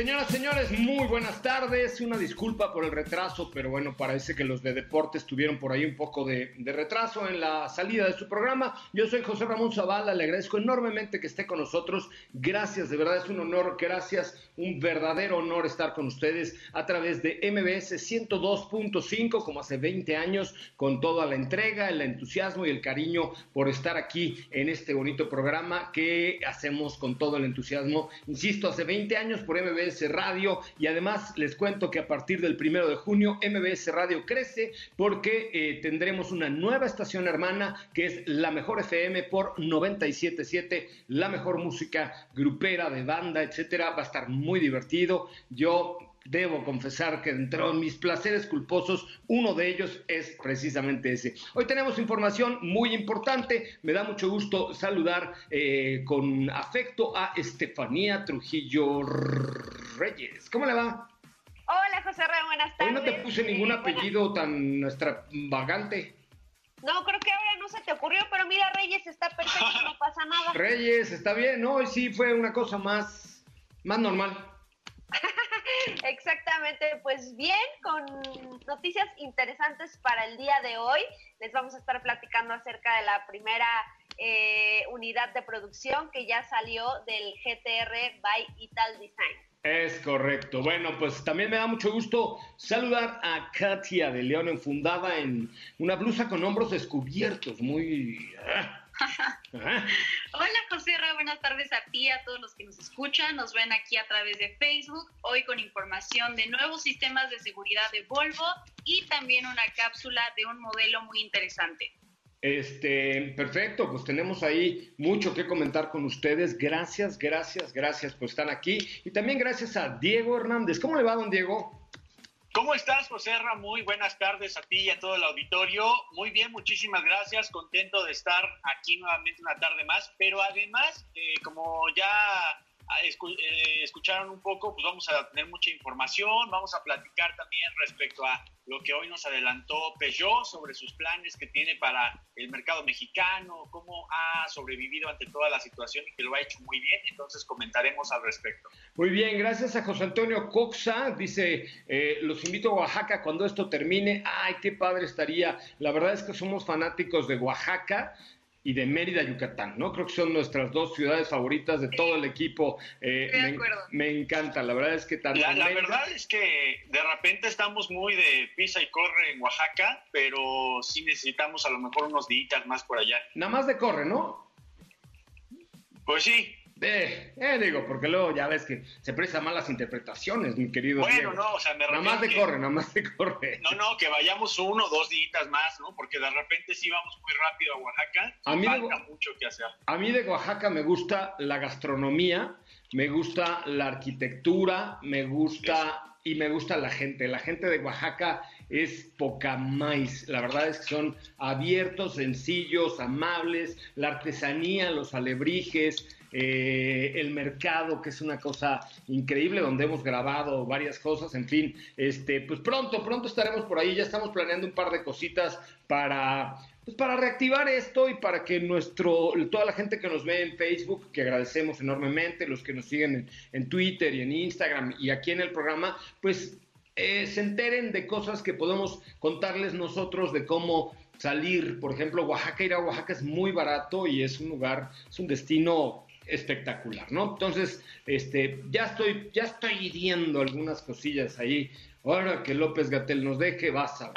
Señoras, señores, muy buenas tardes. Una disculpa por el retraso, pero bueno, parece que los de deportes tuvieron por ahí un poco de, de, retraso en la salida de su programa. Yo soy José Ramón Zavala, le agradezco enormemente que esté con nosotros. Gracias, de verdad es un honor, gracias, un verdadero honor estar con ustedes a través de MBS 102.5, como hace 20 años, con toda la entrega, el entusiasmo y el cariño por estar aquí en este bonito programa que hacemos con todo el entusiasmo. Insisto, hace 20 años por MBS MBS Radio y además les cuento que a partir del primero de junio MBS Radio crece porque eh, tendremos una nueva estación hermana que es la mejor FM por 97.7, la mejor música grupera de banda, etcétera. Va a estar muy divertido. Yo debo confesar que dentro de mis placeres culposos, uno de ellos es precisamente ese. Hoy tenemos información muy importante. Me da mucho gusto saludar eh, con afecto a Estefanía Trujillo Reyes. ¿Cómo le va? Hola, José Rey, buenas tardes. Hoy no te puse ningún apellido tan extravagante. No, creo que ahora no se te ocurrió, pero mira, Reyes está perfecto, no pasa nada. Reyes, está bien, ¿no? Hoy sí fue una cosa más, más normal. Exactamente, pues bien, con noticias interesantes para el día de hoy. Les vamos a estar platicando acerca de la primera eh, unidad de producción que ya salió del GTR by Ital Design. Es correcto. Bueno, pues también me da mucho gusto saludar a Katia de León, enfundada en una blusa con hombros descubiertos, muy... Ah, Hola José buenas tardes a ti, a todos los que nos escuchan, nos ven aquí a través de Facebook, hoy con información de nuevos sistemas de seguridad de Volvo y también una cápsula de un modelo muy interesante. Este, perfecto, pues tenemos ahí mucho que comentar con ustedes. Gracias, gracias, gracias por estar aquí. Y también gracias a Diego Hernández. ¿Cómo le va, don Diego? ¿Cómo estás, José? Muy buenas tardes a ti y a todo el auditorio. Muy bien, muchísimas gracias. Contento de estar aquí nuevamente una tarde más. Pero además, eh, como ya escucharon un poco, pues vamos a tener mucha información. Vamos a platicar también respecto a lo que hoy nos adelantó Peugeot sobre sus planes que tiene para el mercado mexicano, cómo ha sobrevivido ante toda la situación y que lo ha hecho muy bien. Entonces comentaremos al respecto. Muy bien, gracias a José Antonio Coxa. Dice, eh, los invito a Oaxaca cuando esto termine. Ay, qué padre estaría. La verdad es que somos fanáticos de Oaxaca y de Mérida, Yucatán, ¿no? Creo que son nuestras dos ciudades favoritas de todo el equipo. Eh, de me, me, encanta, la verdad es que tanto la, la verdad es que de repente estamos muy de pisa y corre en Oaxaca, pero sí necesitamos a lo mejor unos días más por allá. Nada más de corre, ¿no? Pues sí, eh, eh, digo, porque luego ya ves que se prestan malas interpretaciones, mi querido. Bueno, Diego. no, o sea, me Nada más que, corre, nada más de corre. No, no, que vayamos uno o dos días más, ¿no? Porque de repente sí vamos muy rápido a Oaxaca. A mí falta de, mucho que hacer. A mí de Oaxaca me gusta la gastronomía, me gusta la arquitectura, me gusta y me gusta la gente. La gente de Oaxaca es poca más. La verdad es que son abiertos, sencillos, amables. La artesanía, los alebrijes, eh, el mercado, que es una cosa increíble, donde hemos grabado varias cosas, en fin, este, pues pronto, pronto estaremos por ahí, ya estamos planeando un par de cositas para pues para reactivar esto y para que nuestro, toda la gente que nos ve en Facebook, que agradecemos enormemente, los que nos siguen en, Twitter y en Instagram y aquí en el programa, pues eh, se enteren de cosas que podemos contarles nosotros de cómo salir. Por ejemplo, Oaxaca, ir a Oaxaca es muy barato y es un lugar, es un destino espectacular, ¿no? Entonces, este, ya estoy, ya estoy viendo algunas cosillas ahí Ahora que López Gatel nos deje, vas a ver.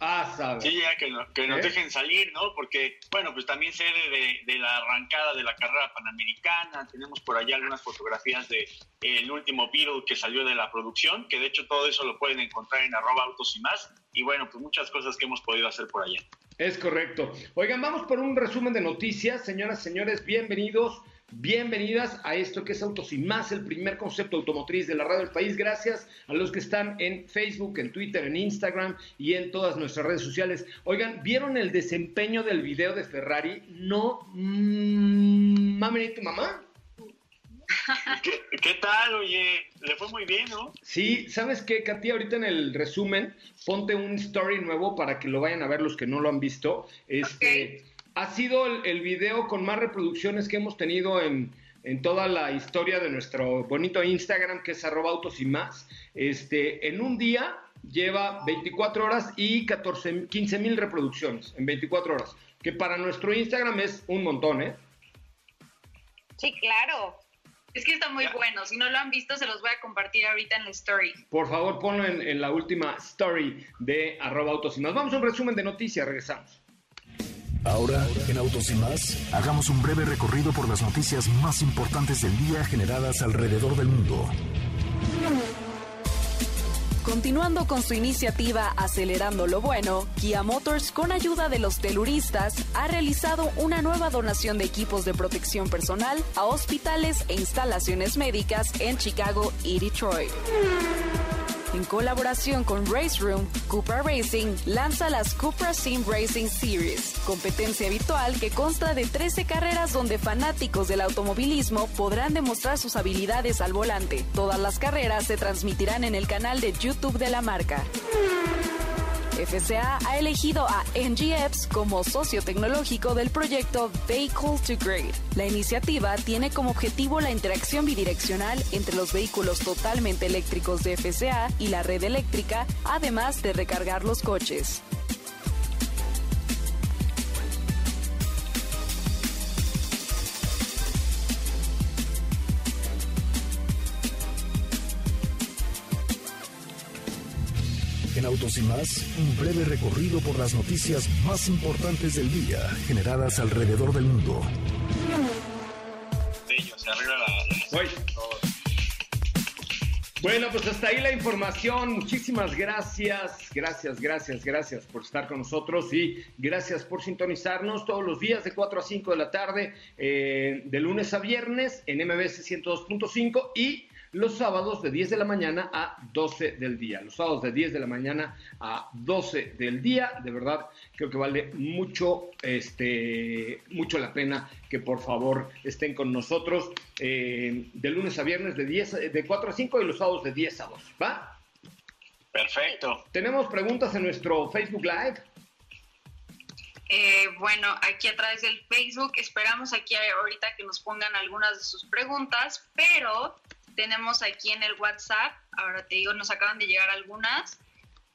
Ah, Sí, ya que, que nos ¿Eh? dejen salir, ¿no? Porque, bueno, pues también sede de, de, la arrancada de la carrera panamericana. Tenemos por allá algunas fotografías de el último Beatle que salió de la producción, que de hecho todo eso lo pueden encontrar en arroba autos y más. Y bueno, pues muchas cosas que hemos podido hacer por allá. Es correcto. Oigan, vamos por un resumen de noticias. Señoras, señores, bienvenidos. Bienvenidas a esto que es Autos y Más, el primer concepto automotriz de la radio del país. Gracias a los que están en Facebook, en Twitter, en Instagram y en todas nuestras redes sociales. Oigan, ¿vieron el desempeño del video de Ferrari? No, mmm, mami, tu mamá. ¿Qué, tal? Oye, le fue muy bien, ¿no? Sí, ¿sabes qué, Katy? Ahorita en el resumen, ponte un story nuevo para que lo vayan a ver los que no lo han visto. Este ha sido el, video con más reproducciones que hemos tenido en, toda la historia de nuestro bonito Instagram, que es arroba autos y más. Este, en un día lleva 24 horas y 14, 15 mil reproducciones en 24 horas, que para nuestro Instagram es un montón, ¿eh? Sí, claro. Es que está muy bueno. Si no lo han visto, se los voy a compartir ahorita en la story. Por favor, ponlo en, en la última story de arroba autos y más. Vamos a un resumen de noticias, regresamos. Ahora, en Autos y más, hagamos un breve recorrido por las noticias más importantes del día generadas alrededor del mundo. Continuando con su iniciativa Acelerando lo Bueno, Kia Motors, con ayuda de los teluristas, ha realizado una nueva donación de equipos de protección personal a hospitales e instalaciones médicas en Chicago y Detroit. En colaboración con Race Room, Cupra Racing lanza las Cupra Sim Racing Series, competencia habitual que consta de 13 carreras donde fanáticos del automovilismo podrán demostrar sus habilidades al volante. Todas las carreras se transmitirán en el canal de YouTube de la marca. FCA ha elegido a NGX como socio tecnológico del proyecto Vehicle to Grade. La iniciativa tiene como objetivo la interacción bidireccional entre los vehículos totalmente eléctricos de FCA y la red eléctrica, además de recargar los coches. Autos y más, un breve recorrido por las noticias más importantes del día generadas alrededor del mundo. Bueno, pues hasta ahí la información. Muchísimas gracias, gracias, gracias, gracias por estar con nosotros y gracias por sintonizarnos todos los días de 4 a 5 de la tarde, eh, de lunes a viernes en MBS 102.5 y los sábados de 10 de la mañana a 12 del día. Los sábados de 10 de la mañana a 12 del día. De verdad, creo que vale mucho, este, mucho la pena que por favor estén con nosotros eh, de lunes a viernes de, 10, de 4 a 5 y los sábados de 10 a 2. ¿Va? Perfecto. Tenemos preguntas en nuestro Facebook Live. Eh, bueno, aquí a través del Facebook esperamos aquí ahorita que nos pongan algunas de sus preguntas, pero tenemos aquí en el WhatsApp, ahora te digo, nos acaban de llegar algunas,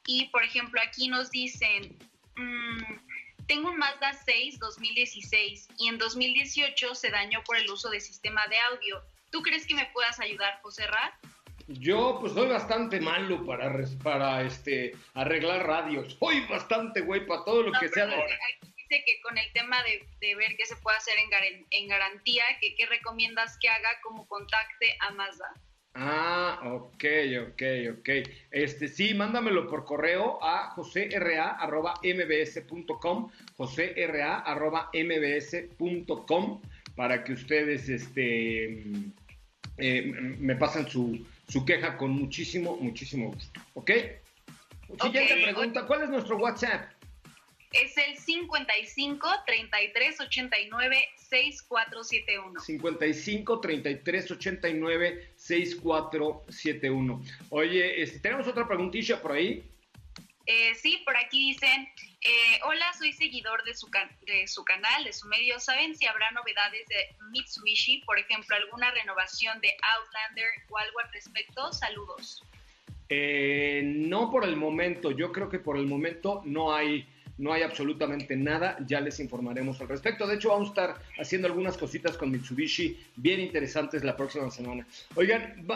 y por ejemplo aquí nos dicen, mm, tengo un Mazda 6 2016 y en 2018 se dañó por el uso de sistema de audio. ¿Tú crees que me puedas ayudar, José Ra? Yo pues soy bastante malo para, para este, arreglar radios. Soy bastante güey para todo lo que sea de que con el tema de, ver qué se puede hacer en, en garantía, que qué recomiendas que haga como contacte a Mazda. Ah, ok, ok, ok. Este, sí, mándamelo por correo a josera.mbs.com, josera.mbs.com, para que ustedes este, eh, me pasen su, su, queja con muchísimo, muchísimo gusto. ¿Ok? Siguiente pregunta, ¿cuál es nuestro WhatsApp? Es el 55 33 89 6471. 55 33 89 6471. Oye, este, tenemos otra preguntilla por ahí. Eh, sí, por aquí dicen, eh, hola, soy seguidor de su, de su canal, de su medio. ¿Saben si habrá novedades de Mitsubishi? Por ejemplo, alguna renovación de Outlander o algo al respecto. Saludos. Eh, no por el momento, yo creo que por el momento no hay, no hay absolutamente nada, ya les informaremos al respecto. De hecho, vamos a estar haciendo algunas cositas con Mitsubishi bien interesantes la próxima semana. Oigan,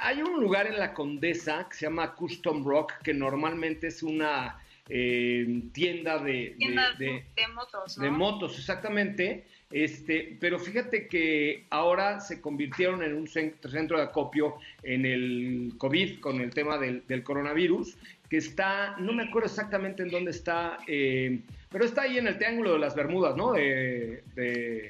hay un lugar en la Condesa que se llama Custom Rock, que normalmente es una eh, tienda de, de, motos. De motos, exactamente. Este, pero fíjate que ahora se convirtieron en un centro de acopio en el COVID con el tema del, coronavirus, que está, no me acuerdo exactamente en dónde está, eh, pero está ahí en el Triángulo de las Bermudas, ¿no? De,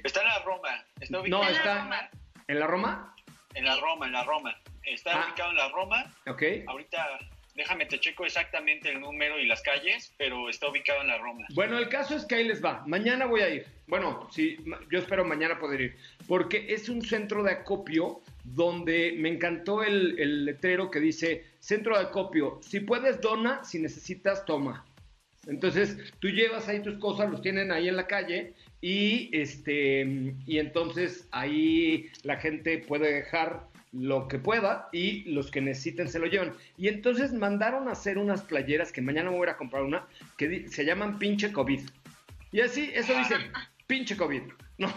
Está en la Roma. Está no, está en la Roma. En la Roma, en la Roma. Está ah. ubicado en la Roma. Ok. Ahorita déjame te checo exactamente el número y las calles, pero está ubicado en la Roma. Bueno, el caso es que ahí les va. Mañana voy a ir. Bueno, sí, yo espero mañana poder ir, porque es un centro de acopio donde me encantó el, letrero que dice centro de acopio. Si puedes dona, si necesitas toma. Entonces tú llevas ahí tus cosas, los tienen ahí en la calle y este y entonces ahí la gente puede dejar lo que pueda y los que necesiten se lo llevan. Y entonces mandaron a hacer unas playeras que mañana me voy a comprar una que se llaman pinche COVID. Y así, eso dicen, pinche COVID. ¿No?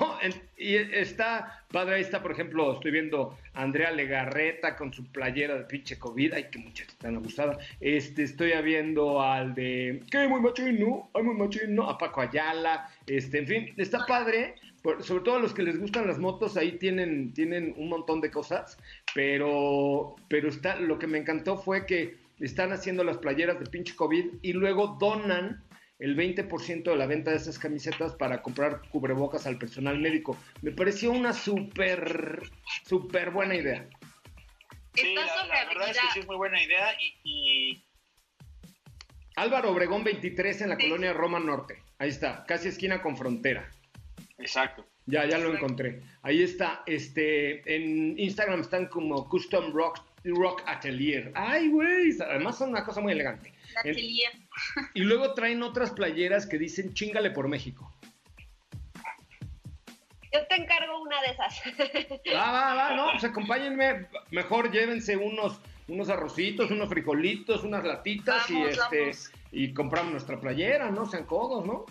Y está padre, ahí está, por ejemplo, estoy viendo a Andrea Legarreta con su playera de pinche COVID. Ay, qué muchacha tan abusada. Este, estoy viendo al de. ¿Qué? Muy machino. Ay, muy machino. A Paco Ayala. Este, en fin, está padre sobre todo a los que les gustan las motos, ahí tienen, tienen un montón de cosas, pero, pero está, lo que me encantó fue que están haciendo las playeras de pinche COVID y luego donan el 20% de la venta de esas camisetas para comprar cubrebocas al personal médico. Me pareció una súper, súper buena idea. Sí, la, verdad es que sí es muy buena idea y... Álvaro Obregón 23 en la colonia Roma Norte. Ahí está, casi esquina con frontera. Exacto. Ya, ya lo encontré. Ahí está. Este, en Instagram están como Custom Rock, Rock Atelier. Ay, güey. Además son una cosa muy elegante. Atelier. y luego traen otras playeras que dicen chingale por México. Yo te encargo una de esas. Va, va, va, no, pues acompáñenme. Mejor llévense unos, unos arrocitos, unos frijolitos, unas latitas y este y compramos nuestra playera, ¿no? Sean codos, ¿no?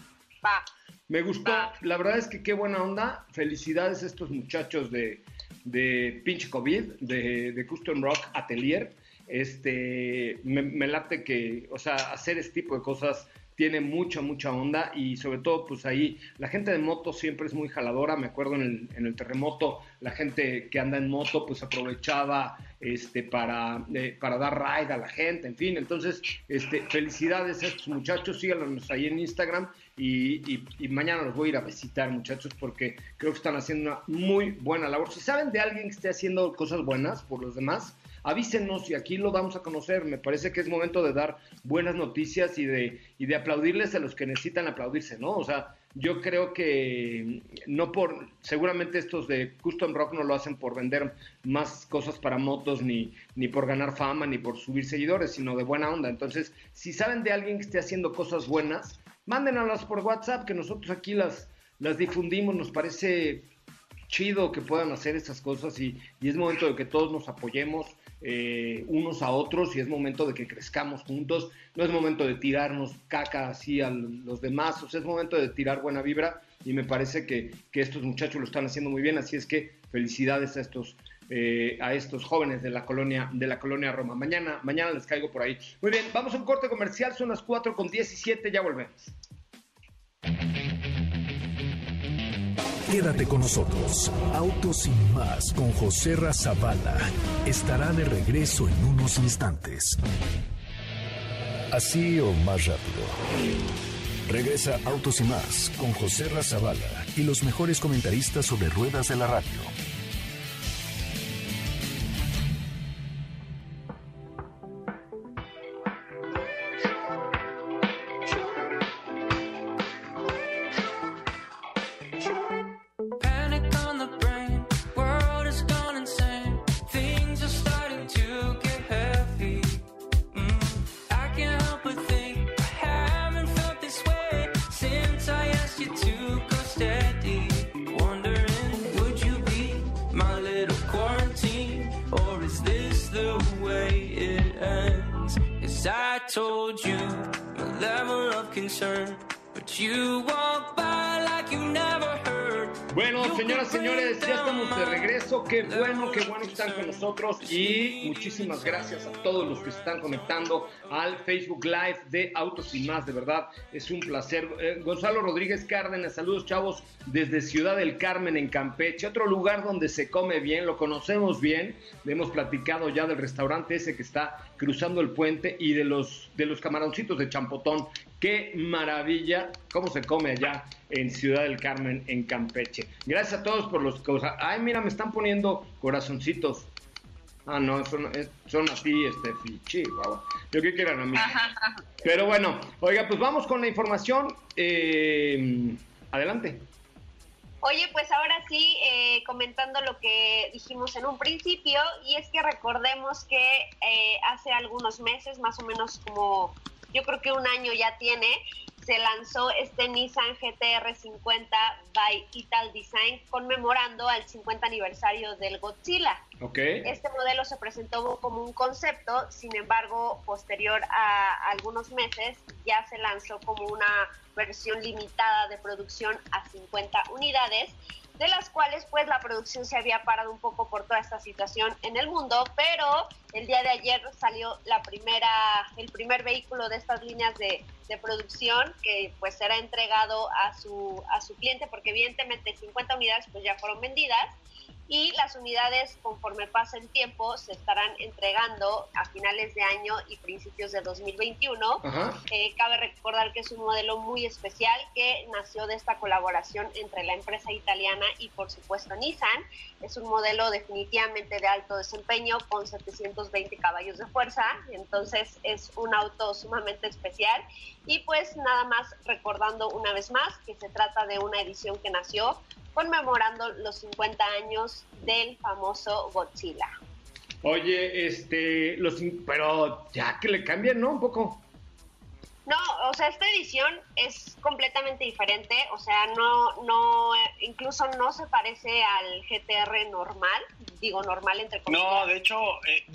Va. Me gustó, la verdad es que qué buena onda. Felicidades a estos muchachos de, de Pinche COVID, de, de Custom Rock Atelier. Este, me, me, late que, o sea, hacer este tipo de cosas tiene mucha, mucha onda y sobre todo, pues ahí la gente de moto siempre es muy jaladora. Me acuerdo en el, en el terremoto, la gente que anda en moto, pues aprovechaba este, para, eh, para dar ride a la gente, en fin. Entonces, este, felicidades a estos muchachos, síganos ahí en Instagram y, y, mañana los voy a ir a visitar, muchachos, porque creo que están haciendo una muy buena labor. Si saben de alguien que esté haciendo cosas buenas por los demás, avísenos y aquí lo vamos a conocer. Me parece que es momento de dar buenas noticias y de, y de aplaudirles a los que necesitan aplaudirse, ¿no? O sea, yo creo que no por, seguramente estos de Custom Rock no lo hacen por vender más cosas para motos, ni, ni por ganar fama, ni por subir seguidores, sino de buena onda. Entonces, si saben de alguien que esté haciendo cosas buenas, mándenlas por WhatsApp, que nosotros aquí las, las difundimos, nos parece chido que puedan hacer estas cosas y, y es momento de que todos nos apoyemos eh, unos a otros y es momento de que crezcamos juntos. No es momento de tirarnos caca así a los demás, o sea, es momento de tirar buena vibra y me parece que, estos muchachos lo están haciendo muy bien, así es que felicidades a estos eh, a estos jóvenes de la colonia de la colonia Roma. Mañana, mañana les caigo por ahí. Muy bien, vamos a un corte comercial, son las 4 con 17, ya volvemos. Quédate con nosotros. Autos sin más con José Razabala estará de regreso en unos instantes. Así o más rápido. Regresa Autos y más con José Razabala y los mejores comentaristas sobre ruedas de la radio Qué bueno, qué bueno que están con nosotros y muchísimas gracias a todos los que se están conectando al Facebook Live de Autos y Más. De verdad, es un placer. Eh, Gonzalo Rodríguez Cárdenas, saludos chavos desde Ciudad del Carmen en Campeche, otro lugar donde se come bien, lo conocemos bien. Le hemos platicado ya del restaurante ese que está cruzando el puente y de los, de los camaroncitos de champotón. Qué maravilla, cómo se come allá en Ciudad del Carmen, en Campeche. Gracias a todos por los cosas. Ay, mira, me están poniendo corazoncitos. Ah, no, son, son así, este, fichi, wow. Yo que quieran a mí. Pero bueno, oiga, pues vamos con la información. Eh, adelante. Oye, pues ahora sí, eh, comentando lo que dijimos en un principio, y es que recordemos que eh, hace algunos meses, más o menos como yo creo que un año ya tiene, se lanzó este Nissan GTR 50 by Ital Design conmemorando al 50 aniversario del Godzilla. Okay. Este modelo se presentó como un concepto, sin embargo, posterior a algunos meses ya se lanzó como una versión limitada de producción a 50 unidades de las cuales pues la producción se había parado un poco por toda esta situación en el mundo, pero el día de ayer salió la primera, el primer vehículo de estas líneas de, de producción que pues será entregado a su, a su cliente porque evidentemente 50 unidades pues ya fueron vendidas y las unidades conforme pasa el tiempo se estarán entregando a finales de año y principios de 2021. Eh, cabe recordar que es un modelo muy especial que nació de esta colaboración entre la empresa italiana y por supuesto Nissan. Es un modelo definitivamente de alto desempeño con 720 caballos de fuerza, entonces es un auto sumamente especial y pues nada más recordando una vez más que se trata de una edición que nació conmemorando los 50 años del famoso Godzilla. Oye, este, los, pero ya que le cambian, ¿no? Un poco. No, o sea, esta edición es completamente diferente, o sea, no, no, incluso no se parece al GTR normal, digo normal entre comillas. No, de hecho, eh,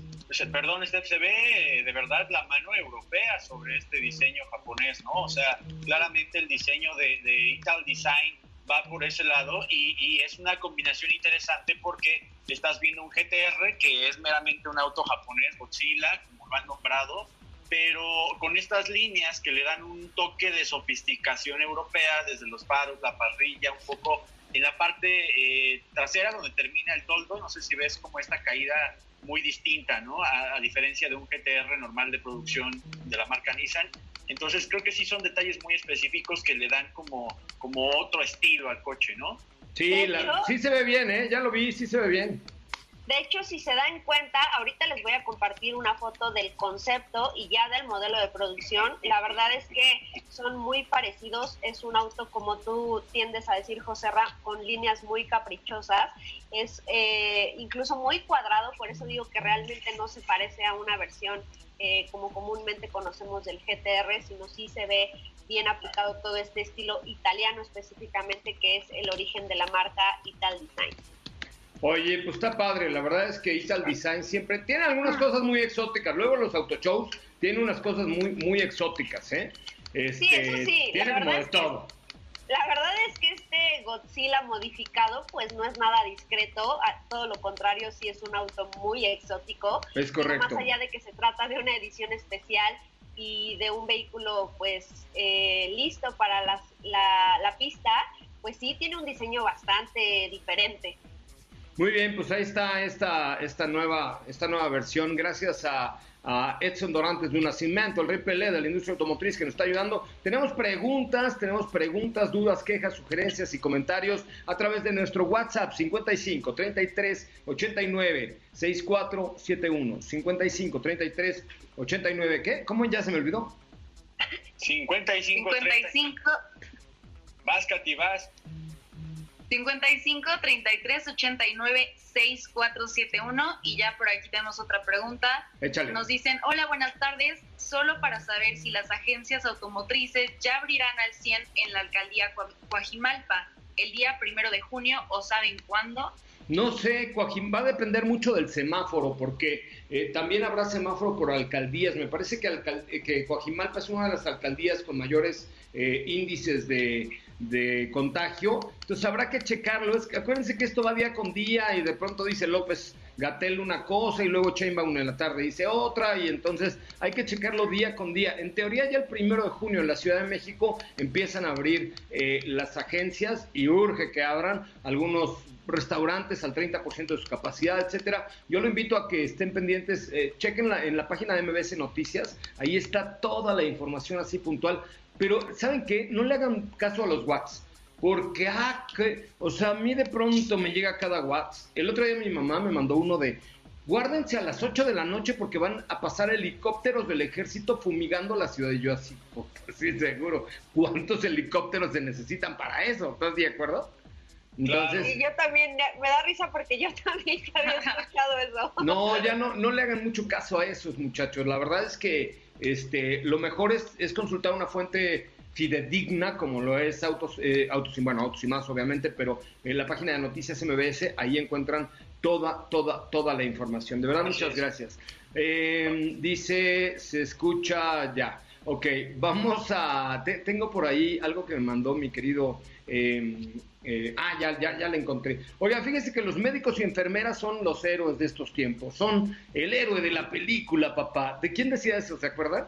perdón, este se ve eh, de verdad la mano europea sobre este diseño japonés, ¿no? O sea, claramente el diseño de, de Ital Design va por ese lado y, es una combinación interesante porque estás viendo un GTR que es meramente un auto japonés, Godzilla, como lo han nombrado, pero con estas líneas que le dan un toque de sofisticación europea desde los faros, la parrilla, un poco en la parte eh, trasera donde termina el toldo, no sé si ves como esta caída muy distinta, ¿no? A, a, diferencia de un GTR normal de producción de la marca Nissan. Entonces creo que sí son detalles muy específicos que le dan como, como otro estilo al coche, ¿no? Sí, sí se ve bien, ¿eh? Ya lo vi, sí se ve bien. De hecho, si se dan cuenta, ahorita les voy a compartir una foto del concepto y ya del modelo de producción. La verdad es que son muy parecidos. Es un auto, como tú tiendes a decir, José Ra, con líneas muy caprichosas. Es eh, incluso muy cuadrado, por eso digo que realmente no se parece a una versión eh, como comúnmente conocemos del GTR, sino sí se ve bien aplicado todo este estilo italiano específicamente, que es el origen de la marca Ital Design. Oye, pues está padre, la verdad es que Ital Design siempre tiene algunas cosas muy exóticas, luego los autoshows tienen unas cosas muy, muy exóticas, ¿eh? sí, eso Este, sí, Tiene la como verdad de es que- todo. La verdad es que este Godzilla modificado pues no es nada discreto, a todo lo contrario sí es un auto muy exótico. Es correcto. Más allá de que se trata de una edición especial y de un vehículo pues eh, listo para las- la, la pista, pues sí tiene un diseño bastante diferente. Muy bien, pues ahí está esta, esta, nueva, esta nueva versión. Gracias a, a Edson Dorantes de un Nacimiento, el rey Pelé de la industria automotriz que nos está ayudando. Tenemos preguntas, tenemos preguntas, dudas, quejas, sugerencias y comentarios a través de nuestro WhatsApp 55 33 89 6471. 55 33 89. ¿Qué? ¿Cómo ya se me olvidó? 55, 30. 55, Vas, Katy, vas. 55 33 89 6471 y ya por aquí tenemos otra pregunta. Échale. Nos dicen, hola, buenas tardes, solo para saber si las agencias automotrices ya abrirán al 100 en la alcaldía Coajimalpa el día primero de junio o saben cuándo. No sé, Coajim, va a depender mucho del semáforo, porque eh, también habrá semáforo por alcaldías. Me parece que, alcal eh, que Coajimalpa es una de las alcaldías con mayores eh, índices de, de, contagio. Entonces habrá que checarlo. Es, acuérdense que esto va día con día y de pronto dice López Gatel una cosa y luego Chainbaum en la tarde dice otra y entonces hay que checarlo día con día. En teoría ya el primero de junio en la Ciudad de México empiezan a abrir eh, las agencias y urge que abran algunos restaurantes al 30% de su capacidad, etcétera. Yo lo invito a que estén pendientes, eh, chequen en la página de MBS Noticias, ahí está toda la información así puntual. Pero, ¿saben qué? No le hagan caso a los WhatsApp. Porque, ah, que, o sea, a mí de pronto me llega cada WhatsApp. El otro día mi mamá me mandó uno de, guárdense a las 8 de la noche porque van a pasar helicópteros del ejército fumigando la ciudad. Y yo así, sí, seguro. ¿Cuántos helicópteros se necesitan para eso? ¿Estás de acuerdo? Entonces, y yo también, me da risa porque yo también había escuchado eso. No, ya no, no le hagan mucho caso a esos muchachos. La verdad es que este, lo mejor es, es consultar una fuente fidedigna como lo es Autos, eh, Autos, bueno, Autos y más obviamente, pero en la página de Noticias MBS ahí encuentran toda, toda, toda la información. De verdad, muchas gracias. Eh, dice, se escucha ya. Ok, vamos a... tengo por ahí algo que me mandó mi querido... Eh, eh, ah, ya, ya, ya la encontré. Oiga, fíjese que los médicos y enfermeras son los héroes de estos tiempos. Son el héroe de la película, papá. ¿De quién decía eso? ¿Se acuerdan?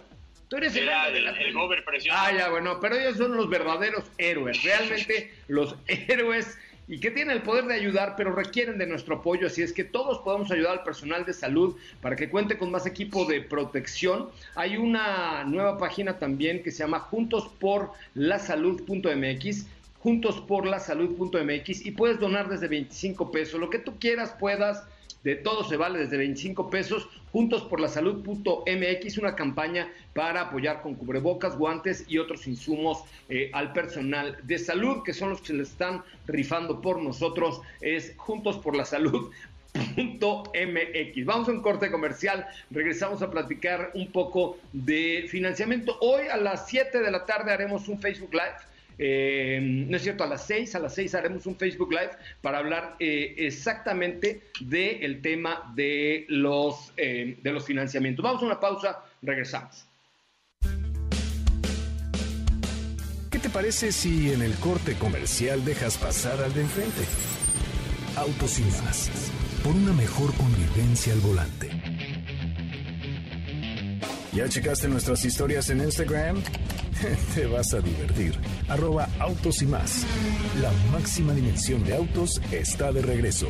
Tú eres el, héroe de la película. Ah, ya, bueno, pero ellos son los verdaderos héroes. Realmente los héroes y que tienen el poder de ayudar, pero requieren de nuestro apoyo. Así es que todos podemos ayudar al personal de salud para que cuente con más equipo de protección. Hay una nueva página también que se llama juntosporlasalud.mx juntosporlasalud.mx y puedes donar desde 25 pesos, lo que tú quieras puedas, de todo se vale desde 25 pesos, juntosporlasalud.mx, una campaña para apoyar con cubrebocas, guantes y otros insumos eh, al personal de salud, que son los que se le están rifando por nosotros, es juntosporlasalud.mx. Vamos a un corte comercial, regresamos a platicar un poco de financiamiento. Hoy a las 7 de la tarde haremos un Facebook Live eh, no es cierto, a las 6, a las 6 haremos un Facebook Live para hablar eh, exactamente del tema de los, eh, de los financiamientos. Vamos a una pausa, regresamos. ¿Qué te parece si en el corte comercial dejas pasar al de enfrente? Autos y más, por una mejor convivencia al volante. ¿Ya checaste nuestras historias en Instagram? Te vas a divertir. Arroba autos y más. La máxima dimensión de autos está de regreso.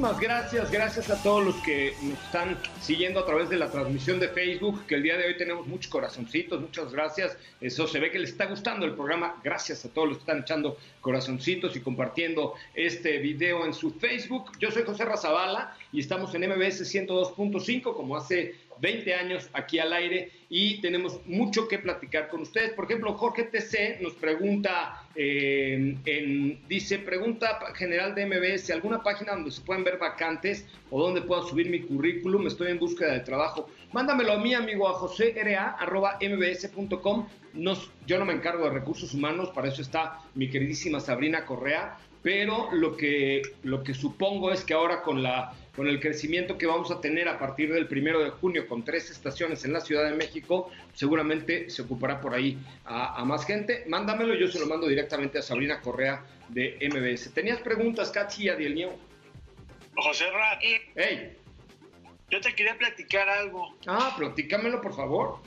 Muchísimas gracias, gracias a todos los que nos están siguiendo a través de la transmisión de Facebook, que el día de hoy tenemos muchos corazoncitos, muchas gracias. Eso se ve que les está gustando el programa. Gracias a todos los que están echando corazoncitos y compartiendo este video en su Facebook. Yo soy José Razabala y estamos en MBS 102.5 como hace 20 años aquí al aire y tenemos mucho que platicar con ustedes. Por ejemplo, Jorge TC nos pregunta, eh, en, dice, pregunta general de MBS, ¿alguna página donde se puedan ver vacantes o donde pueda subir mi currículum? Estoy en búsqueda de trabajo. Mándamelo a mí, amigo, a josera.mbs.com. Yo no me encargo de recursos humanos, para eso está mi queridísima Sabrina Correa, pero lo que, lo que supongo es que ahora con la con el crecimiento que vamos a tener a partir del primero de junio con tres estaciones en la Ciudad de México, seguramente se ocupará por ahí a, más gente. Mándamelo, yo se lo mando directamente a Sabrina Correa de MBS. ¿Tenías preguntas, Katy y Adiel José Ra. Hey. Yo te quería platicar algo. Ah, platícamelo, por favor.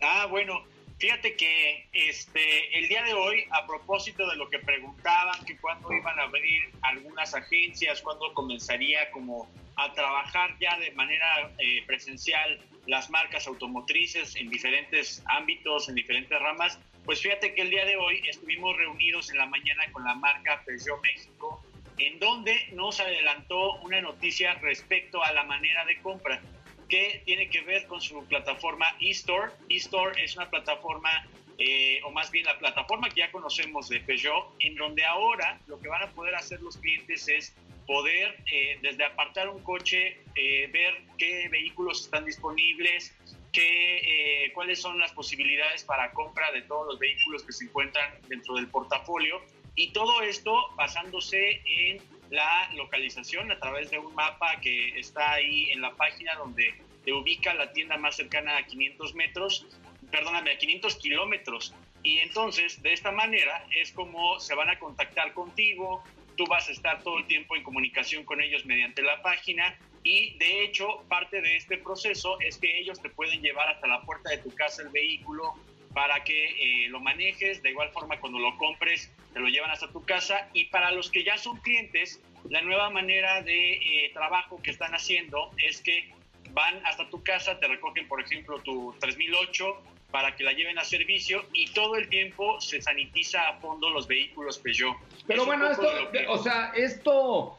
Ah, bueno. Fíjate que este, el día de hoy, a propósito de lo que preguntaban, que cuándo iban a abrir algunas agencias, cuándo comenzaría como a trabajar ya de manera eh, presencial las marcas automotrices en diferentes ámbitos, en diferentes ramas, Pues fíjate que el día de hoy estuvimos reunidos en la mañana con la marca Peugeot México, en donde nos adelantó una noticia respecto a la manera de compra que tiene que ver con su plataforma eStore. eStore es una plataforma, eh, o más bien la plataforma que ya conocemos de Peugeot, en donde ahora lo que van a poder hacer los clientes es poder eh, desde apartar un coche, eh, ver qué vehículos están disponibles, qué, cuáles son las posibilidades para compra de todos los vehículos que se encuentran dentro del portafolio. Y todo esto basándose en la localización a través de un mapa que está ahí en la página donde te ubica la tienda más cercana a 500 metros, perdóname, a 500 kilómetros. Y entonces, de esta manera, es como se van a contactar contigo, tú vas a estar todo el tiempo en comunicación con ellos mediante la página y de hecho parte de este proceso es que ellos te pueden llevar hasta la puerta de tu casa el vehículo para que eh, lo manejes, de igual forma cuando lo compres te lo llevan hasta tu casa y para los que ya son clientes, la nueva manera de eh, trabajo que están haciendo es que van hasta tu casa, te recogen por ejemplo tu 3008 para que la lleven a servicio y todo el tiempo se sanitiza a fondo los vehículos Peugeot. Pero bueno, esto, o sea, esto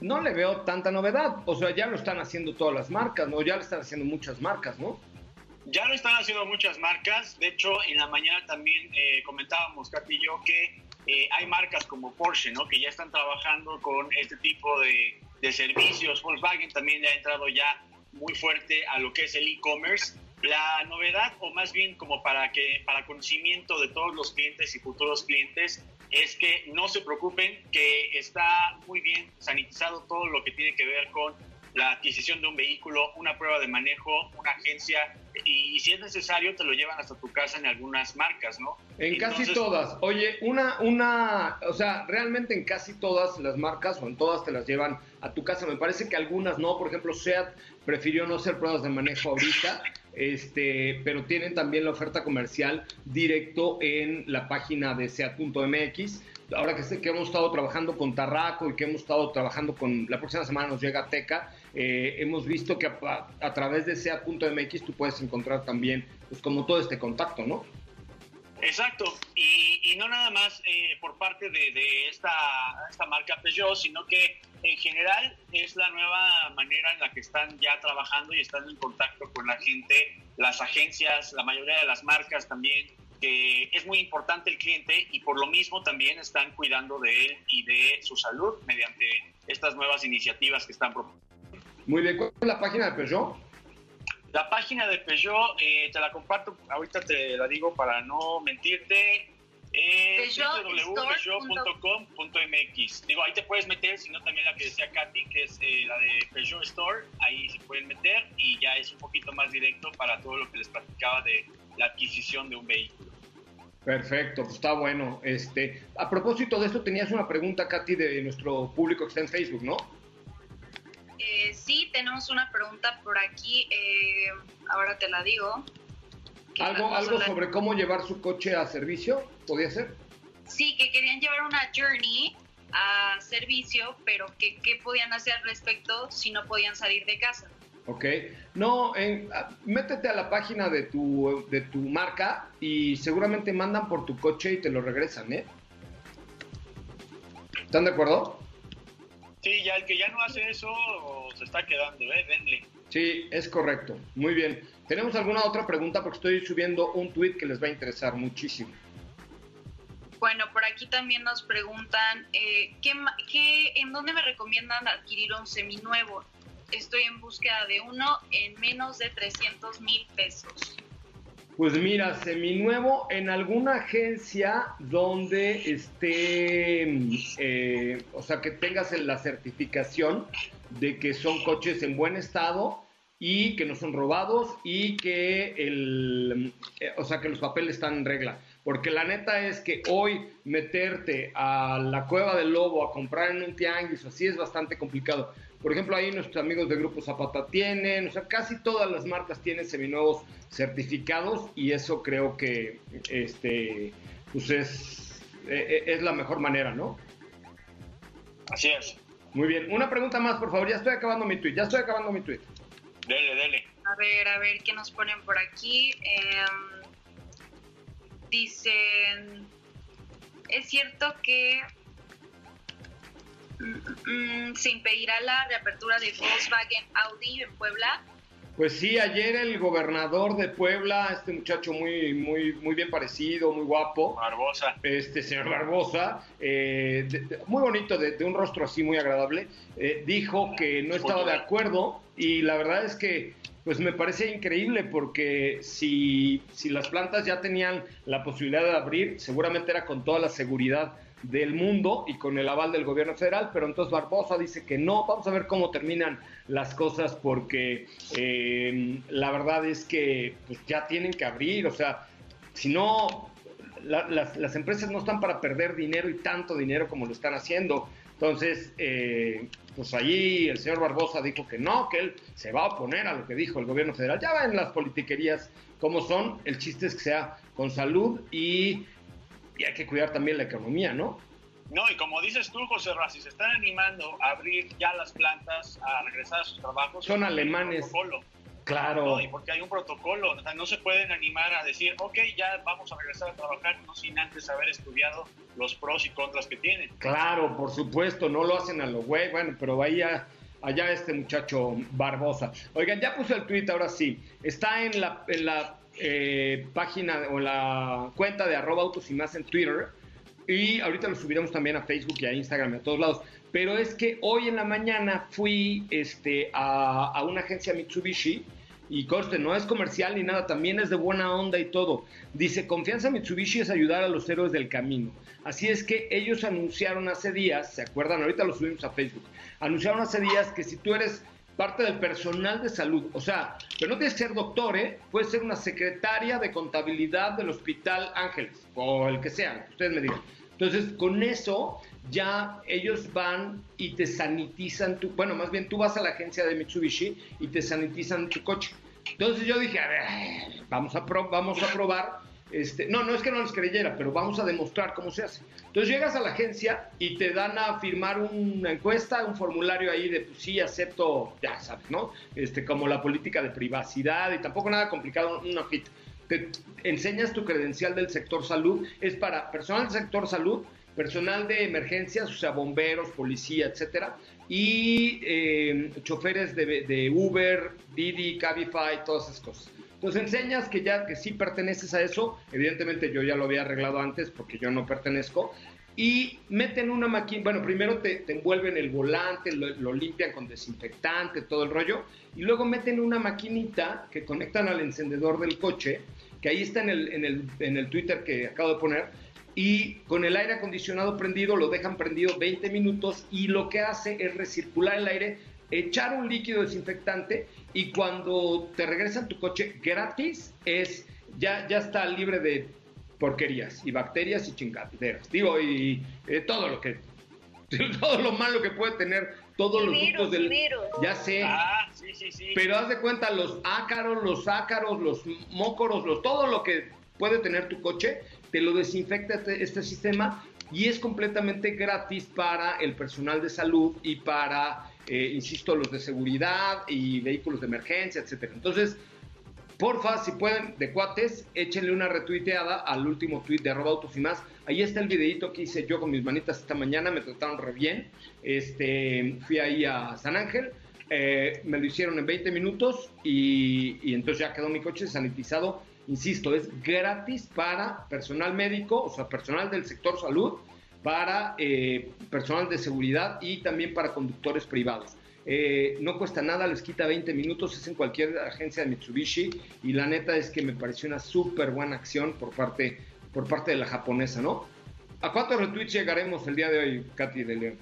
no le veo tanta novedad. O sea, ya lo están haciendo todas las marcas, ¿no? Ya lo están haciendo muchas marcas, ¿no? Ya lo están haciendo muchas marcas. De hecho, en la mañana también eh, comentábamos, Katy y yo, que eh, hay marcas como Porsche, ¿no? Que ya están trabajando con este tipo de, de servicios. Volkswagen también le ha entrado ya muy fuerte a lo que es el e-commerce. La novedad, o más bien como para que para conocimiento de todos los clientes y futuros clientes, es que no se preocupen, que está muy bien sanitizado todo lo que tiene que ver con la adquisición de un vehículo, una prueba de manejo, una agencia y, si es necesario te lo llevan hasta tu casa en algunas marcas, ¿no? En casi todas. Oye, una, una, o sea, realmente en casi todas las marcas o en todas te las llevan a tu casa. Me parece que algunas no. Por ejemplo, SEAT prefirió no hacer pruebas de manejo ahorita, este, pero tienen también la oferta comercial directo en la página de SEAT.mx ahora que, que hemos estado trabajando con Tarraco y que hemos estado trabajando con, la próxima semana nos llega Teca, eh, hemos visto que a, través de SEA.mx tú puedes encontrar también, pues como todo este contacto, ¿no? Exacto, y, no nada más eh, por parte de, esta, esta marca Peugeot, sino que en general es la nueva manera en la que están ya trabajando y están en contacto con la gente, las agencias, la mayoría de las marcas también, que es muy importante el cliente y por lo mismo también están cuidando de él y de su salud mediante estas nuevas iniciativas que están proponiendo. Muy bien, ¿cuál es la página de Peugeot? La página de Peugeot, eh, te la comparto, ahorita te la digo para no mentirte, es www.peugeot.com.mx. Digo, ahí te puedes meter, sino también la que decía Katy, que es eh, la de Peugeot Store, ahí se pueden meter y ya es un poquito más directo para todo lo que les platicaba de la adquisición de un vehículo. Perfecto, pues está bueno. Este, a propósito de esto, tenías una pregunta, Katy, de nuestro público que está en Facebook, ¿no? Eh, sí, tenemos una pregunta por aquí. Eh, ahora te la digo. ¿Algo, algo sobre cómo llevar su coche a servicio? ¿Podría ser? Sí, que querían llevar una Journey a servicio, pero que qué podían hacer al respecto si no podían salir de casa. Ok. No, ah, métete a la página de tu, de tu marca y seguramente mandan por tu coche y te lo regresan, ¿eh? ¿Están de acuerdo? Sí, ya el que ya no hace eso se está quedando, ¿eh? Denle. Sí, es correcto. Muy bien. ¿Tenemos alguna otra pregunta? Porque estoy subiendo un tweet que les va a interesar muchísimo. Bueno, por aquí también nos preguntan, eh, ¿qué, qué, ¿en dónde me recomiendan adquirir un seminuevo? estoy en búsqueda de uno en menos de 300 mil pesos. Pues mira, seminuevo en alguna agencia donde esté, eh, o sea, que tengas la certificación de que son coches en buen estado y que no son robados y que el, eh, o sea, que los papeles están en regla. Porque la neta es que hoy meterte a la cueva del lobo a comprar en un tianguis así es bastante complicado. Por ejemplo, ahí nuestros amigos de Grupo Zapata tienen, o sea, casi todas las marcas tienen seminuevos certificados y eso creo que este, pues es, e, e, es la mejor manera, ¿no? Así es. Muy bien. Una pregunta más, por favor. Ya estoy acabando mi tweet. Ya estoy acabando mi tweet. Dele, dele. A ver, a ver, ¿qué nos ponen por aquí? Em, dicen, es cierto que se impedirá la reapertura de Volkswagen Audi en Puebla. Pues sí, ayer el gobernador de Puebla, este muchacho muy, muy, muy bien parecido, muy guapo, Barbosa. este señor Barbosa, eh, de- de- muy bonito, de, de un rostro así muy agradable, eh, dijo que no estaba de acuerdo y la verdad es que pues me parece increíble porque si, si las plantas ya tenían la posibilidad de abrir, seguramente era con toda la seguridad del mundo y con el aval del gobierno federal, pero entonces Barbosa dice que no, vamos a ver cómo terminan las cosas porque eh, la verdad es que pues, ya tienen que abrir, o sea, si no, la- las, las empresas no están para perder dinero y tanto dinero como lo están haciendo. Entonces, eh, pues allí el señor Barbosa dijo que no, que él se va a oponer a lo que dijo el gobierno federal. Ya ven las politiquerías como son, el chiste es que sea con salud y, y hay que cuidar también la economía, ¿no? No, y como dices tú, José Ra, si se están animando a abrir ya las plantas, a regresar a sus trabajos, Son alemanes. Claro. No, y porque hay un protocolo, o sea, no se pueden animar a decir, ok, ya vamos a regresar a trabajar, no sin antes haber estudiado los pros y contras que tienen. Claro, por supuesto, no lo hacen a lo güey, bueno, pero ahí ya- allá este muchacho Barbosa. Oigan, ya puse el tweet, ahora sí. Está en la, en la eh, página o la cuenta de arroba autos y más en Twitter. Y ahorita lo subiremos también a Facebook y a Instagram y a todos lados. Pero es que hoy en la mañana fui este, a, a una agencia Mitsubishi y conste, no es comercial ni nada, también es de buena onda y todo. Dice, confianza Mitsubishi es ayudar a los héroes del camino. Así es que ellos anunciaron hace días, ¿se acuerdan? Ahorita lo subimos a Facebook. Anunciaron hace días que si tú eres parte del personal de salud, o sea, pero no tienes que ser doctor, ¿eh? Puedes ser una secretaria de contabilidad del Hospital Ángeles, o el que sea, ustedes me digan. Entonces, con eso ya ellos van y te sanitizan tu, bueno, más bien tú vas a la agencia de Mitsubishi y te sanitizan tu coche. Entonces yo dije, a ver, vamos a, pro- vamos a probar. Este, no, no es que no les creyera, pero vamos a demostrar cómo se hace. Entonces llegas a la agencia y te dan a firmar una encuesta, un formulario ahí de, pues sí, acepto, ya sabes, ¿no? Este, como la política de privacidad y tampoco nada complicado, una hojita. Te enseñas tu credencial del sector salud, es para personal del sector salud, personal de emergencias, o sea, bomberos, policía, etcétera, y eh, choferes de, de Uber, Didi, Cabify, todas esas cosas. Entonces enseñas que ya que sí perteneces a eso, evidentemente yo ya lo había arreglado antes porque yo no pertenezco, y meten una máquina, bueno, primero te, te envuelven el volante, lo, lo limpian con desinfectante, todo el rollo, y luego meten una maquinita que conectan al encendedor del coche, que ahí está en el, en el, en el Twitter que acabo de poner, y con el aire acondicionado prendido lo dejan prendido 20 minutos y lo que hace es recircular el aire, echar un líquido desinfectante y cuando te regresan tu coche gratis es ya, ya está libre de porquerías y bacterias y chingaderas. Digo, y eh, todo lo que todo lo malo que puede tener todos Y los virus, del virus. ya sé. Ah, sí, sí, sí. Pero haz de cuenta, los ácaros, los ácaros, los mócoros, los, todo lo que puede tener tu coche, te lo desinfecta este, este sistema y es completamente gratis para el personal de salud y para, eh, insisto, los de seguridad y vehículos de emergencia, etcétera. Entonces, porfa, si pueden, de cuates, échenle una retuiteada al último tweet de arroba autos y más. Ahí está el videito que hice yo con mis manitas esta mañana, me trataron re bien. Este, fui ahí a San Ángel, eh, me lo hicieron en 20 minutos y, y entonces ya quedó mi coche sanitizado. Insisto, es gratis para personal médico, o sea, personal del sector salud, para eh, personal de seguridad y también para conductores privados. Eh, no cuesta nada, les quita 20 minutos, es en cualquier agencia de Mitsubishi y la neta es que me pareció una súper buena acción por parte, por parte de la japonesa, ¿no? ¿A cuántos retweets llegaremos el día de hoy, Katy de León?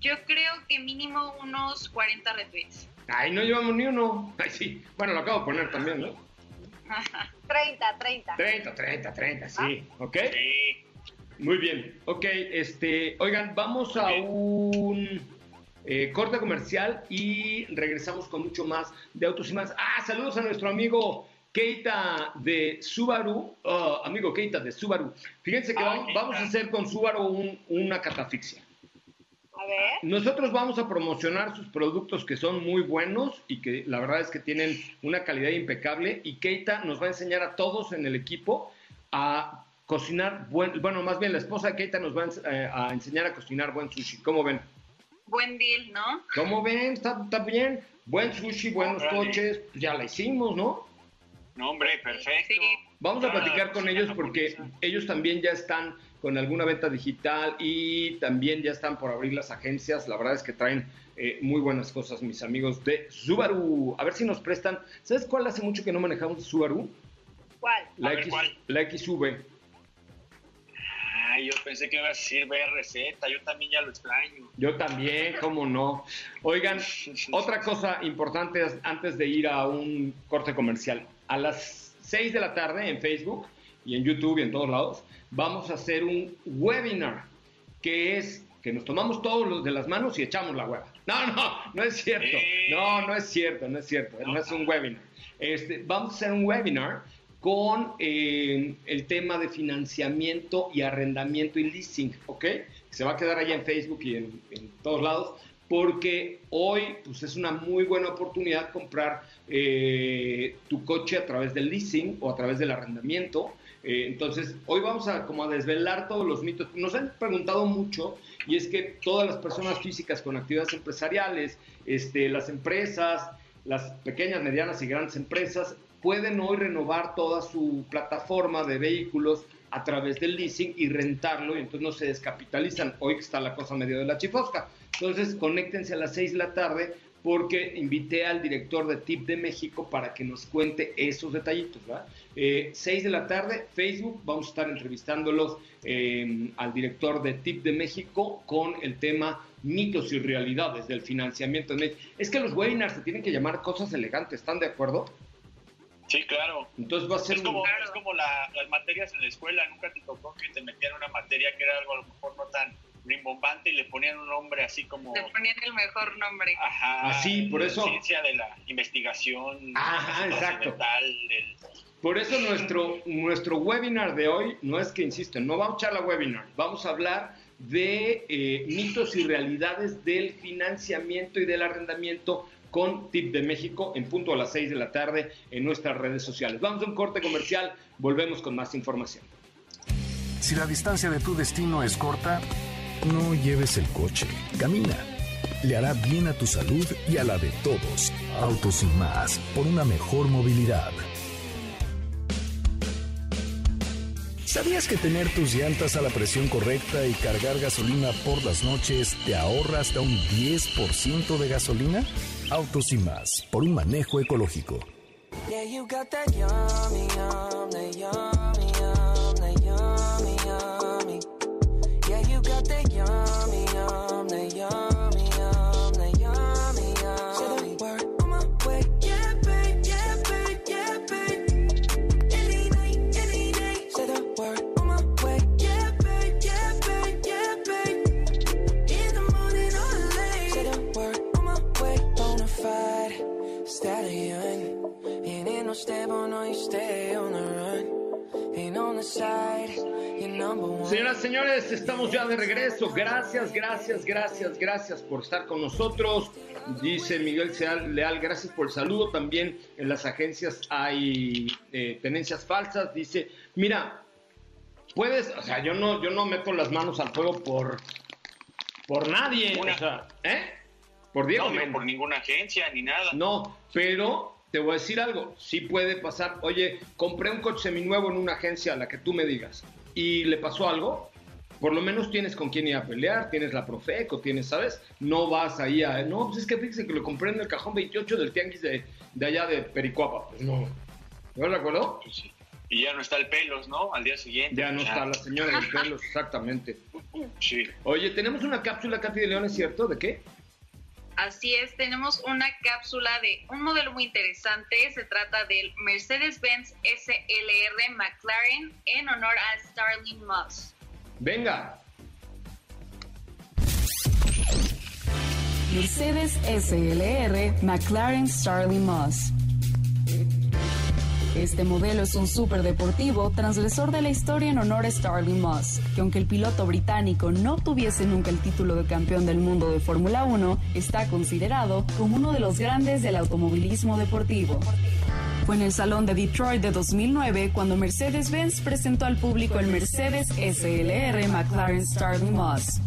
Yo creo que mínimo unos 40 retweets. Ay, no llevamos ni uno. Ay, sí. Bueno, lo acabo de poner también, ¿no? 30, 30. 30, 30, 30, sí. ¿Ok? Sí. Muy bien. Ok, este, oigan, vamos a un eh, corte comercial y regresamos con mucho más de autos y más. Ah, saludos a nuestro amigo Keita de Subaru. Ah, amigo Keita de Subaru. Fíjense que Ah, vamos, vamos a hacer con Subaru un- una catafixia. A ver. Nosotros vamos a promocionar sus productos que son muy buenos y que la verdad es que tienen una calidad impecable y Keita nos va a enseñar a todos en el equipo a cocinar buen, bueno, más bien la esposa de Keita nos va a, eh, a enseñar a cocinar buen sushi. ¿Cómo ven? Buen deal, ¿no? ¿Cómo ven? ¿Está, está bien? Buen sushi, buenos Órale. coches, pues ya la hicimos, ¿no? No, hombre, perfecto. Sí. Vamos a platicar con ellos porque ellos también ya están con alguna venta digital y también ya están por abrir las agencias. La verdad es que traen eh, muy buenas cosas mis amigos de Subaru. A ver si nos prestan. ¿Sabes cuál hace mucho que no manejamos de Subaru? ¿Cuál? La, ver, X, ¿cuál? la XV. Ay, yo pensé que iba a decir BRZ, yo también ya lo extraño. Yo también, cómo no. Oigan, otra cosa importante es- antes de ir a un corte comercial. A las 6 de la tarde en Facebook y en YouTube y en todos lados, vamos a hacer un webinar que es que nos tomamos todos los de las manos y echamos la hueva. No, no, no es cierto. Eh. No, no es cierto, no es cierto. No es un webinar. Este, vamos a hacer un webinar con eh, el tema de financiamiento y arrendamiento y leasing, ¿ok? Se va a quedar allá en Facebook y en, todos lados, porque hoy pues, es una muy buena oportunidad comprar eh, tu coche a través del leasing o a través del arrendamiento. Eh, entonces, hoy vamos a como a desvelar todos los mitos. Nos han preguntado mucho y es que todas las personas físicas con actividades empresariales, este, las empresas, las pequeñas, medianas y grandes empresas pueden hoy renovar toda su plataforma de vehículos a través del leasing y rentarlo y entonces no se descapitalizan. Hoy que está la cosa medio de la chifosca. Entonces, conéctense a las 6 de la tarde porque invité al director de TIP de México para que nos cuente esos detallitos, ¿verdad? Eh, 6 de la tarde, Facebook, vamos a estar entrevistándolos eh, al director de TIP de México con el tema mitos y realidades del financiamiento. Es que los webinars se tienen que llamar cosas elegantes, ¿están de acuerdo? Sí, claro. Entonces va a ser Es como, un... es como la- las materias en la escuela, nunca te tocó que te metían una materia que era algo a lo mejor no tan rimbombante y le ponían un nombre así como... Le ponían el mejor nombre. Ajá. Así, por la eso- Ciencia de la investigación. Ajá, la exacto. del- Por eso nuestro, nuestro webinar de hoy no es que insisten, no vamos a echar la webinar, vamos a hablar de eh, mitos y realidades del financiamiento y del arrendamiento con Tip de México en punto a las 6 de la tarde en nuestras redes sociales. Vamos a un corte comercial, volvemos con más información. Si la distancia de tu destino es corta, no lleves el coche, camina. Le hará bien a tu salud y a la de todos. Autos y más, por una mejor movilidad. ¿Sabías que tener tus llantas a la presión correcta y cargar gasolina por las noches te ahorra hasta un 10% de gasolina? Autos y más, por un manejo ecológico. Señoras y señores, estamos ya de regreso. Gracias, gracias, gracias, gracias por estar con nosotros. Dice Miguel Leal, Leal, gracias por el saludo. También en las agencias hay eh, tenencias falsas. Dice, mira, puedes, o sea, yo no, yo no meto las manos al fuego por, por nadie. Una- O sea, ¿eh? Por Diego no por ninguna agencia ni nada. No, pero te voy a decir algo, sí puede pasar, oye, compré un coche seminuevo en una agencia a la que tú me digas y le pasó algo, por lo menos tienes con quién ir a pelear, tienes la Profeco, tienes, ¿sabes? No vas ahí a, no, pues es que fíjese que lo compré en el cajón 28 del tianguis de, de allá de Pericuapa, pues no. ¿No de acuerdo? Pues sí. Y ya no está el pelos, ¿no? Al día siguiente. Ya no está la señora de pelos, exactamente. Sí. Oye, tenemos una cápsula, Katy de León, ¿es cierto? ¿De qué? Así es, tenemos una cápsula de un modelo muy interesante. Se trata del Mercedes-Benz SLR McLaren en honor a Starling Moss. Venga. Mercedes SLR McLaren Starling Moss. Este modelo es un superdeportivo transgresor de la historia en honor a Starling Moss, que aunque el piloto británico no tuviese nunca el título de campeón del mundo de Fórmula 1, está considerado como uno de los grandes del automovilismo deportivo. Fue en el Salón de Detroit de 2009 cuando Mercedes-Benz presentó al público el Mercedes SLR McLaren Starling Moss.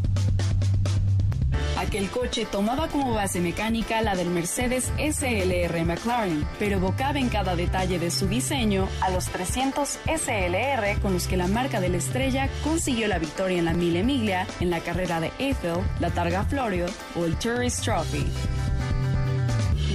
Aquel coche tomaba como base mecánica la del Mercedes SLR McLaren, pero evocaba en cada detalle de su diseño a los 300 SLR con los que la marca de la estrella consiguió la victoria en la Mille Miglia, en la carrera de Eiffel, la Targa Florio o el Tourist Trophy.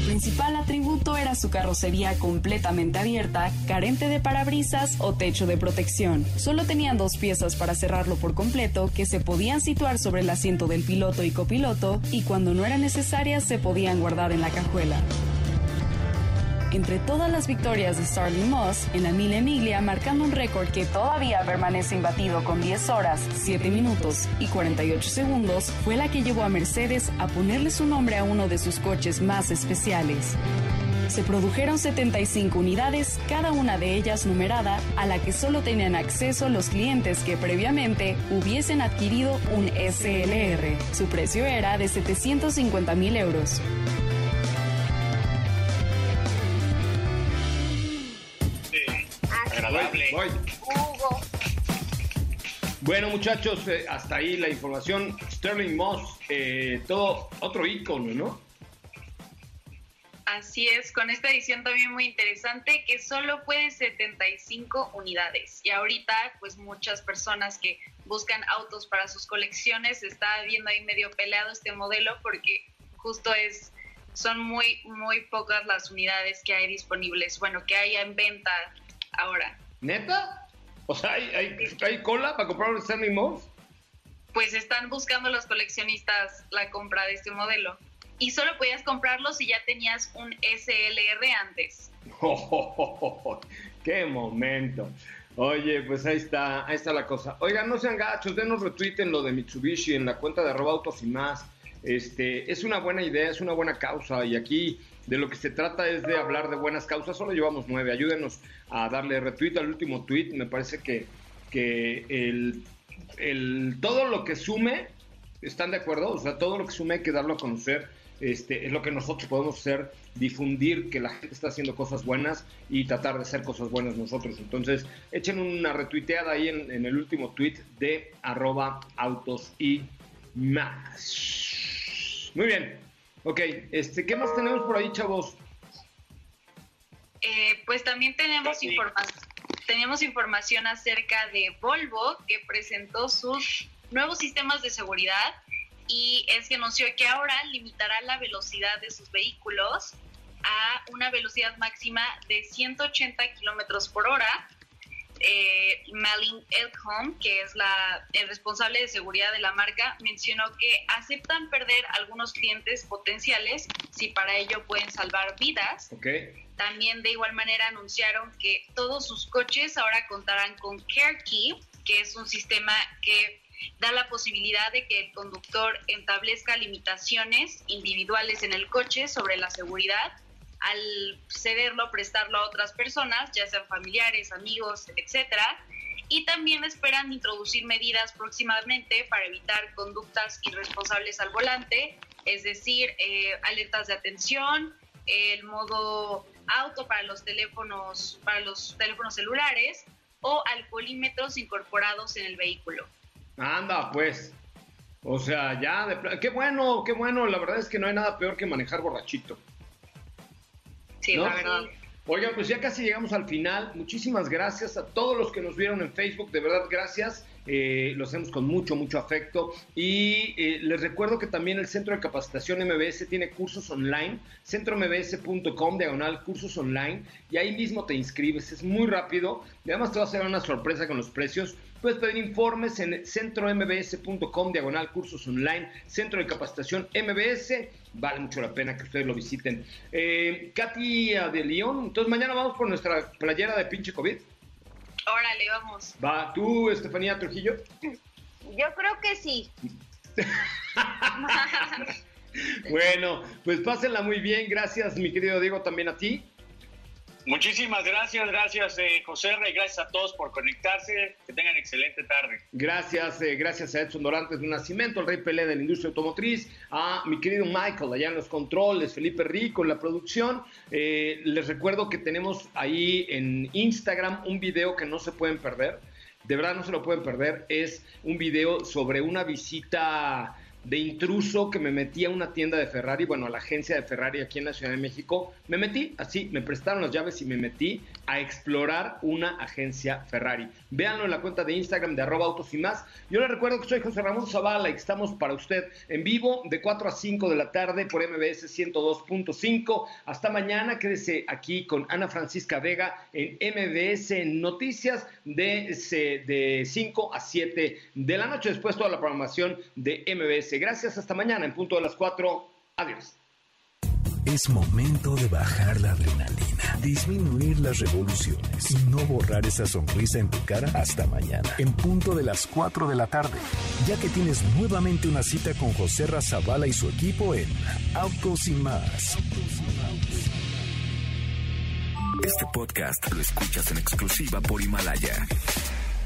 El principal atributo era su carrocería completamente abierta, carente de parabrisas o techo de protección. Solo tenían dos piezas para cerrarlo por completo que se podían situar sobre el asiento del piloto y copiloto y cuando no eran necesarias se podían guardar en la cajuela. Entre todas las victorias de Starling Moss en la Mille Miglia, marcando un récord que todavía permanece imbatido con 10 horas, 7 minutos y 48 segundos, fue la que llevó a Mercedes a ponerle su nombre a uno de sus coches más especiales. Se produjeron 75 unidades, cada una de ellas numerada, a la que solo tenían acceso los clientes que previamente hubiesen adquirido un SLR. Su precio era de 750 mil euros. Agradable. Voy. Hugo. Bueno, muchachos, eh, hasta ahí la información. Sterling Moss, eh, todo otro ícono, ¿no? Así es, con esta edición también muy interesante que solo fue de 75 unidades. Y ahorita, pues muchas personas que buscan autos para sus colecciones, está viendo ahí medio peleado este modelo porque justo es, son muy, muy pocas las unidades que hay disponibles, bueno, que hay en venta ahora. ¿Neta? O sea, ¿hay, hay, hay cola para comprar un Sterling Moss? Pues están buscando los coleccionistas la compra de este modelo. Y solo podías comprarlo si ya tenías un SLR antes. ¡Qué momento! Oye, pues ahí está, ahí está la cosa. Oigan, no sean gachos, denos retweet en lo de Mitsubishi en la cuenta de arroba autos y más. Este, es una buena idea, es una buena causa y aquí de lo que se trata es de hablar de buenas causas. Solo llevamos nueve. Ayúdenos a darle retweet al último tweet. Me parece que, que el, el, todo lo que sume, ¿están de acuerdo? O sea, todo lo que sume hay que darlo a conocer. Este, es lo que nosotros podemos hacer, difundir que la gente está haciendo cosas buenas y tratar de hacer cosas buenas nosotros. Entonces, echen una retuiteada ahí en, en el último tweet de arroba autos y más. Muy bien. Ok, este, ¿qué más tenemos por ahí, chavos? Eh, pues también tenemos, informa- tenemos información acerca de Volvo, que presentó sus nuevos sistemas de seguridad y es que anunció que ahora limitará la velocidad de sus vehículos a una velocidad máxima de 180 kilómetros por hora. Eh, Malin Elkholm, que es la, el responsable de seguridad de la marca, mencionó que aceptan perder algunos clientes potenciales si para ello pueden salvar vidas. Ok. También de igual manera anunciaron que todos sus coches ahora contarán con Care Key, que es un sistema que da la posibilidad de que el conductor establezca limitaciones individuales en el coche sobre la seguridad al cederlo, prestarlo a otras personas, ya sean familiares, amigos, etcétera. Y también esperan introducir medidas próximamente para evitar conductas irresponsables al volante, es decir, eh, alertas de atención, el modo auto para los teléfonos, para los teléfonos celulares o alcoholímetros incorporados en el vehículo. Anda, pues. O sea, ya, qué bueno, qué bueno. La verdad es que no hay nada peor que manejar borrachito. Sí, ¿No? la verdad. Oigan, pues ya casi llegamos al final. Muchísimas gracias a todos los que nos vieron en Facebook. De verdad, gracias. Eh, lo hacemos con mucho, mucho afecto. Y eh, les recuerdo que también el Centro de Capacitación MBS tiene cursos online. centrombs.com, diagonal, cursos online. Y ahí mismo te inscribes. Es muy rápido. Y además te va a hacer una sorpresa con los precios. Puedes pedir informes en centrombs.com, diagonal, cursos online. Centro de Capacitación MBS. Vale mucho la pena que ustedes lo visiten. Eh, Katia de León. Entonces mañana vamos por nuestra playera de pinche COVID. Órale, vamos. Va, tú, Estefanía Trujillo. Yo creo que sí. Bueno, pues pásenla muy bien. Gracias, mi querido Diego, también a ti. Muchísimas gracias, gracias eh, José Rey, gracias a todos por conectarse, que tengan excelente tarde. Gracias, eh, gracias a Edson Dorantes de Nacimiento, el Rey Pelé de la industria automotriz, a mi querido Michael allá en los controles, Felipe Rico en la producción. Eh, les recuerdo que tenemos ahí en Instagram un video que no se pueden perder, de verdad no se lo pueden perder, es un video sobre una visita de intruso que me metí a una tienda de Ferrari, bueno, a la agencia de Ferrari aquí en la Ciudad de México. Me metí, así, me prestaron las llaves y me metí a explorar una agencia Ferrari. Véanlo en la cuenta de Instagram de arroba autos y más. Yo les recuerdo que soy José Ramón Zavala y estamos para usted en vivo de 4 a 5 de la tarde por MBS 102.5. Hasta mañana, quédese aquí con Ana Francisca Vega en MBS Noticias de, de 5 a 7 de la noche. Después toda la programación de MBS. Gracias, hasta mañana en punto de las 4. Adiós. Es momento de bajar la adrenalina, disminuir las revoluciones y no borrar esa sonrisa en tu cara hasta mañana, en punto de las 4 de la tarde, ya que tienes nuevamente una cita con José Razabala y su equipo en Autos y más. Este podcast lo escuchas en exclusiva por Himalaya.